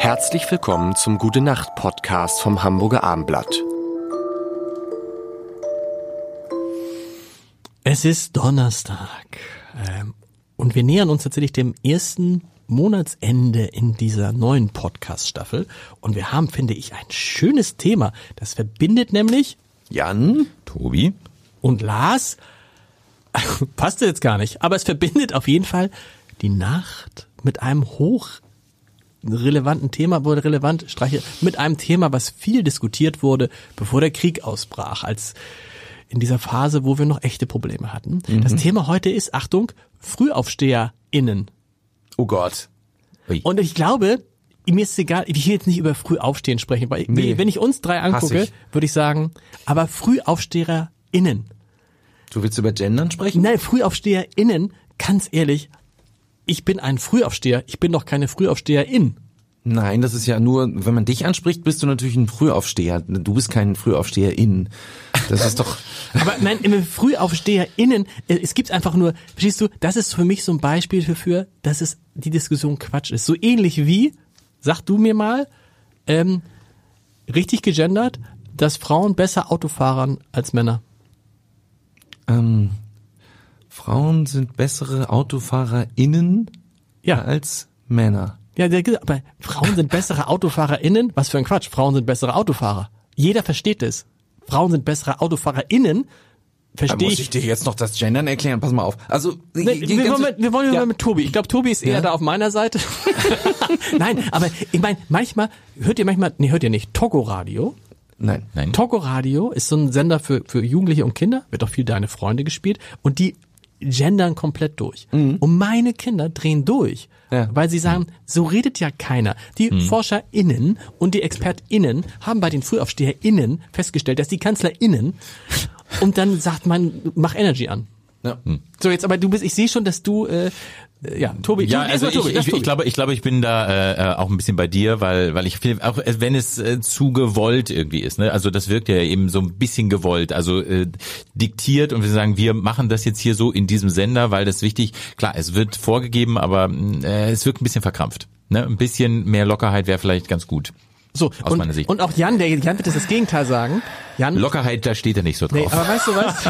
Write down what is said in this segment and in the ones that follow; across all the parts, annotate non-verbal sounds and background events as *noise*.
Herzlich willkommen zum Gute Nacht Podcast vom Hamburger Armblatt. Es ist Donnerstag ähm, und wir nähern uns tatsächlich dem ersten Monatsende in dieser neuen Podcast-Staffel und wir haben, finde ich, ein schönes Thema. Das verbindet nämlich Jan, Tobi und Lars. *laughs* Passte jetzt gar nicht, aber es verbindet auf jeden Fall die Nacht mit einem hoch relevanten Thema wurde relevant, streiche, mit einem Thema, was viel diskutiert wurde, bevor der Krieg ausbrach, als in dieser Phase, wo wir noch echte Probleme hatten. Mhm. Das Thema heute ist, Achtung, FrühaufsteherInnen. Oh Gott. Ui. Und ich glaube, mir ist egal, ich will jetzt nicht über Frühaufstehen sprechen, weil nee. wenn ich uns drei angucke, würde ich sagen, aber FrühaufsteherInnen. Du willst über Gendern sprechen? Nein, FrühaufsteherInnen, ganz ehrlich, ich bin ein Frühaufsteher, ich bin doch keine Frühaufsteherin. Nein, das ist ja nur, wenn man dich anspricht, bist du natürlich ein Frühaufsteher. Du bist kein Frühaufsteherin. Das ist doch. *laughs* Aber nein, FrühaufsteherInnen, äh, es gibt einfach nur, verstehst du, das ist für mich so ein Beispiel dafür, dass es die Diskussion Quatsch ist. So ähnlich wie, sag du mir mal, ähm, richtig gegendert, dass Frauen besser Auto fahren als Männer. Ähm, Frauen sind bessere AutofahrerInnen ja. als Männer. Ja, aber Frauen sind bessere AutofahrerInnen? Was für ein Quatsch. Frauen sind bessere Autofahrer. Jeder versteht es. Frauen sind bessere AutofahrerInnen. Verstehe muss ich dir jetzt noch das Gendern erklären? Pass mal auf. Also nee, wir, wollen mit, wir wollen ja. mit Tobi. Ich glaube, Tobi ist eher ja. da auf meiner Seite. *laughs* Nein, aber ich meine, manchmal hört ihr manchmal, nee, hört ihr nicht Togo Radio? Nein, nein. Togo Radio ist so ein Sender für für Jugendliche und Kinder, wird auch viel deine Freunde gespielt und die gendern komplett durch. Mhm. Und meine Kinder drehen durch, ja. weil sie sagen, so redet ja keiner. Die mhm. ForscherInnen und die ExpertInnen haben bei den FrühaufsteherInnen festgestellt, dass die KanzlerInnen und dann sagt man, mach Energy an. Ja. So jetzt, aber du bist, ich sehe schon, dass du äh, äh, ja, Tobi, ja, also ich, Tobi, ich, ich, glaube, ich glaube, ich bin da äh, äh, auch ein bisschen bei dir, weil weil ich finde, auch wenn es äh, zu gewollt irgendwie ist, ne, also das wirkt ja eben so ein bisschen gewollt, also äh, diktiert und wir sagen, wir machen das jetzt hier so in diesem Sender, weil das wichtig. Klar, es wird vorgegeben, aber äh, es wirkt ein bisschen verkrampft. Ne, ein bisschen mehr Lockerheit wäre vielleicht ganz gut. So, aus und, meiner Sicht. Und auch Jan, der Jan wird jetzt das Gegenteil sagen. Jan, Lockerheit, da steht er nicht so drauf. Nee, aber weißt du was?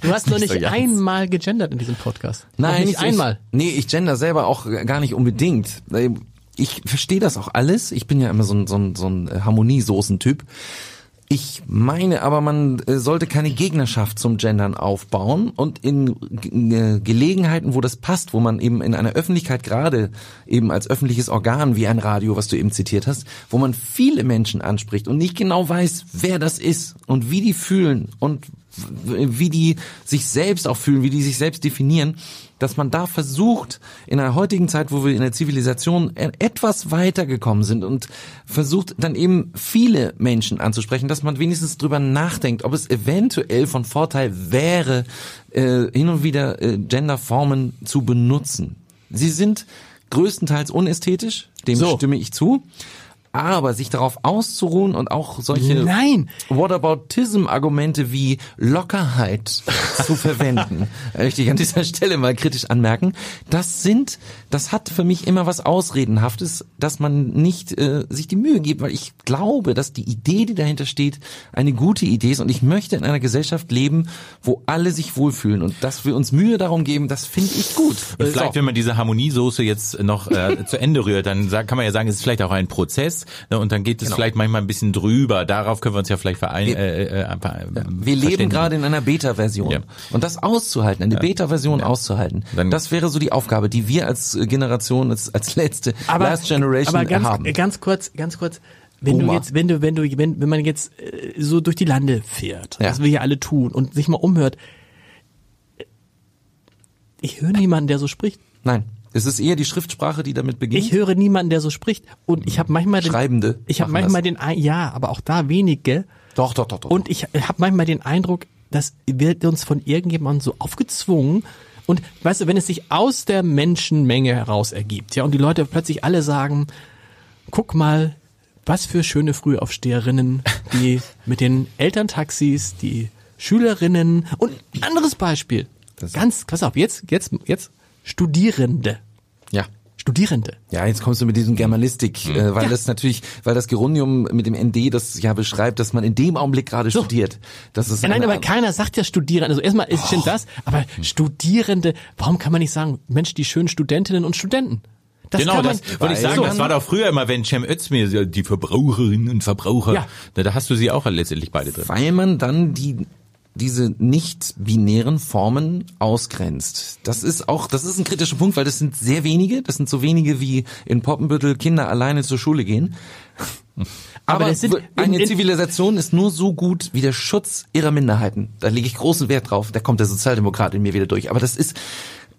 Du hast *laughs* noch nicht so einmal gegendert in diesem Podcast. Nein, nicht einmal. Ich, nee, ich gender selber auch gar nicht unbedingt. Ich verstehe das auch alles. Ich bin ja immer so ein, so ein, so ein Harmoniesoßen-Typ. Ich meine aber, man äh, sollte keine Gegnerschaft zum Gendern aufbauen und in äh, Gelegenheiten, wo das passt, wo man eben in einer Öffentlichkeit gerade eben als öffentliches Organ wie ein Radio, was du eben zitiert hast, wo man viele Menschen anspricht und nicht genau weiß, wer das ist und wie die fühlen und wie die sich selbst auch fühlen, wie die sich selbst definieren, dass man da versucht, in einer heutigen Zeit, wo wir in der Zivilisation e-, etwas weitergekommen sind und versucht dann eben viele Menschen anzusprechen, dass man wenigstens drüber nachdenkt, ob es eventuell von Vorteil wäre, äh, hin und wieder äh, Genderformen zu benutzen. Sie sind größtenteils unästhetisch, dem so. stimme ich zu. Aber sich darauf auszuruhen und auch solche Nein. Whataboutism-Argumente wie Lockerheit zu verwenden, *laughs* möchte ich an dieser Stelle mal kritisch anmerken, das sind, das hat für mich immer was Ausredenhaftes, dass man nicht äh, sich die Mühe gibt, weil ich glaube, dass die Idee, die dahinter steht, eine gute Idee ist und ich möchte in einer Gesellschaft leben, wo alle sich wohlfühlen und dass wir uns Mühe darum geben, das finde ich gut. Und vielleicht, wenn man diese Harmoniesoße jetzt noch äh, *laughs* zu Ende rührt, dann kann man ja sagen, es ist vielleicht auch ein Prozess, ne, und dann geht es genau. vielleicht manchmal ein bisschen drüber. Darauf können wir uns ja vielleicht verein, wir, äh, äh, äh, wir leben gerade in einer Beta-Version ja. und das auszuhalten, eine ja. Beta-Version ja. auszuhalten, dann, das wäre so die Aufgabe, die wir als Generation, als, als letzte aber, Last Generation aber ganz, haben. Ganz kurz, ganz kurz. Wenn Boomer. du jetzt, wenn du, wenn du, wenn, wenn man jetzt äh, so durch die Lande fährt, ja. was wir hier alle tun und sich mal umhört, ich höre niemanden, der so spricht. Nein. Es ist eher die Schriftsprache, die damit beginnt. Ich höre niemanden, der so spricht. Und ich habe manchmal den, Schreibende. Ich habe manchmal das. den, ja, aber auch da wenige. Doch, doch, doch, doch. Und ich habe manchmal den Eindruck, das wird uns von irgendjemandem so aufgezwungen. Und weißt du, wenn es sich aus der Menschenmenge heraus ergibt, ja, und die Leute plötzlich alle sagen, guck mal, was für schöne Frühaufsteherinnen, die *laughs* mit den Elterntaxis, die Schülerinnen und anderes Beispiel. Das ganz, pass auf, jetzt, jetzt, jetzt Studierende. Ja. Studierende. Ja, jetzt kommst du mit diesem Germanistik, äh, weil Ja. das natürlich, weil das Gerunium mit dem ND das ja beschreibt, dass man in dem Augenblick gerade studiert. Das ist Ja, nein, aber keiner sagt ja Studierende. Also erstmal ist stimmt das, aber Studierende, warum kann man nicht sagen, Mensch, die schönen Studentinnen und Studenten? Das genau, das wollte ich sagen. So. Das war doch früher immer, wenn Cem Özdemir, so, die Verbraucherinnen und Verbraucher, Ja. da, da hast du sie auch letztendlich beide drin. weil man dann die diese nicht binären Formen ausgrenzt. Das ist auch, das ist ein kritischer Punkt, weil das sind sehr wenige, das sind so wenige wie in Poppenbüttel Kinder alleine zur Schule gehen. *laughs* Aber Aber, sind- eine in- in- Zivilisation ist nur so gut wie der Schutz ihrer Minderheiten. Da lege ich großen Wert drauf. Da kommt der Sozialdemokrat in mir wieder durch. Aber das ist,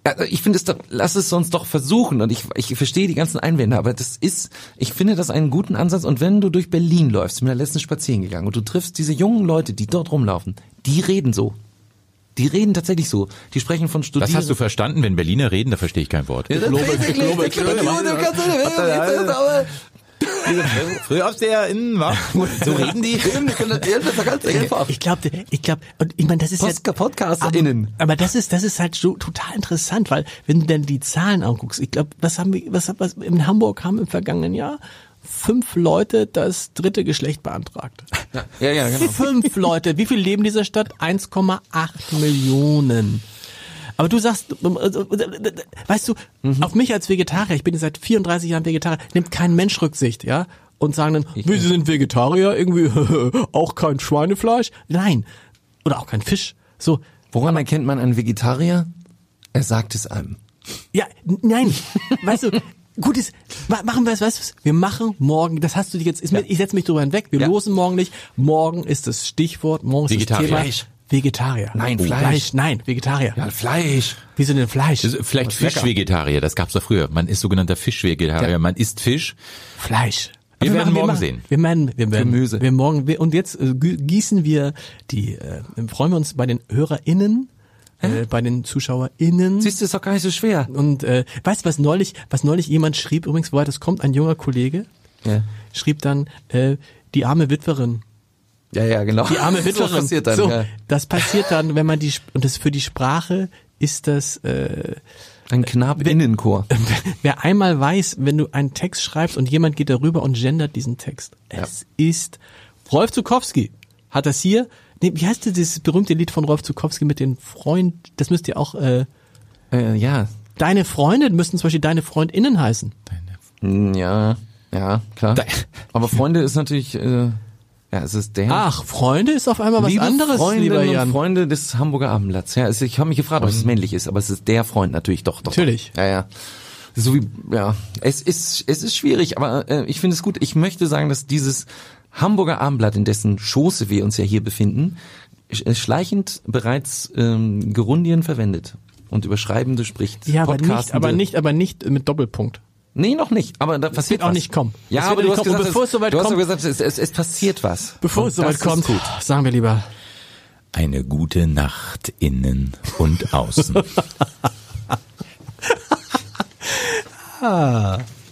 ja, ich finde es doch, lass es uns doch versuchen. Und ich, ich verstehe die ganzen Einwände, aber das ist, ich finde das einen guten Ansatz. Und wenn du durch Berlin läufst, ich bin da letztens spazieren gegangen und du triffst diese jungen Leute, die dort rumlaufen, die reden so. Die reden tatsächlich so. Die sprechen von Das Studierenden. hast du verstanden, wenn Berliner reden, da verstehe ich kein Wort. Ja, das weiß ich nicht. Aber- FrühaufsteherInnen, wa? So reden die? Ich glaube, ich glaube, und ich meine, das ist Post- ja, PodcasterInnen. Aber, aber das ist, das ist halt so total interessant, weil wenn du dann die Zahlen anguckst, ich glaube, was haben wir, was, was in Hamburg haben im vergangenen Jahr fünf Leute das dritte Geschlecht beantragt. Ja, ja, genau. Fünf Leute. Wie viel leben in dieser Stadt? 1,8 Millionen. Aber du sagst, weißt du, auf mich als Vegetarier, ich bin seit 34 Jahren Vegetarier, nimmt kein Mensch Rücksicht, ja? Und sagen dann, wie, Sie sind Vegetarier, irgendwie *laughs* auch kein Schweinefleisch? Nein. Oder auch kein Fisch. So, Woran erkennt man einen Vegetarier? Er sagt es einem. ja, nein. weißt du, gut ist, ma- machen wir es, weißt du, wir machen morgen, das hast du dir jetzt, ist mir, ich setze mich drüber hinweg, wir Ja. losen morgen nicht. Morgen ist das Stichwort, morgen ist Vegetarier. das Thema. Fleisch. Vegetarier. Nein, Oh, Fleisch. Nein, Vegetarier. Ja, Fleisch. Wieso denn Fleisch? Vielleicht. Fischvegetarier, das gab's doch früher. Man ist sogenannter Fischvegetarier, Ja. man isst Fisch. Fleisch. Wir Aber werden machen- morgen machen- sehen. Wir werden, wir werden, Gemüse. Wir morgen, wir, und jetzt äh, gießen wir die, äh, freuen wir uns bei den HörerInnen, äh, bei den ZuschauerInnen. Siehst du, ist doch gar nicht so schwer. Und äh, weißt du, was neulich, was neulich jemand schrieb, übrigens, woher das kommt, ein junger Kollege, Ja. schrieb dann, äh, die arme Witwerin. Ja, ja, genau. Die arme *laughs* Witwerin. passiert dann, so, ja. Das passiert dann, wenn man die, und das für die Sprache ist das, äh, Ein Knabinnenchor. *laughs* wer einmal weiß, wenn du einen Text schreibst und jemand geht darüber und gendert diesen Text. Es ist, Rolf Zukowski hat das hier, nee, wie heißt das, dieses berühmte Lied von Rolf Zukowski mit den Freund, das müsst ihr auch, äh, Äh, ja. deine Freunde müssten zum Beispiel deine FreundInnen heißen. Hm, Ja, ja, klar. Aber Freunde ist natürlich, äh, ja, es ist der. Ach, Freunde ist auf einmal was Liebe anderes, Freundinnen lieber und Jan. Freunde des Hamburger Abendblatts. Ja, ich habe mich gefragt, ob es männlich ist, aber es ist der Freund natürlich doch. doch Natürlich. Ja, ja. So wie, ja, es ist, es ist schwierig, aber äh, ich finde es gut. Ich möchte sagen, dass dieses Hamburger Abendblatt, in dessen Schoße wir uns ja hier befinden, äh, schleichend bereits ähm, Gerundien verwendet und Überschreibende spricht. Ja, aber nicht, aber nicht, aber nicht mit Doppelpunkt. Nee, noch nicht. Aber da passiert wird auch was. nicht kommen. Ja, Es wird aber du hast gesagt, bevor es soweit du hast kommt- gesagt, es, es, es passiert was. Bevor Und es soweit das kommt, gut. sagen wir lieber, Eine gute Nacht innen und außen. *laughs* *laughs*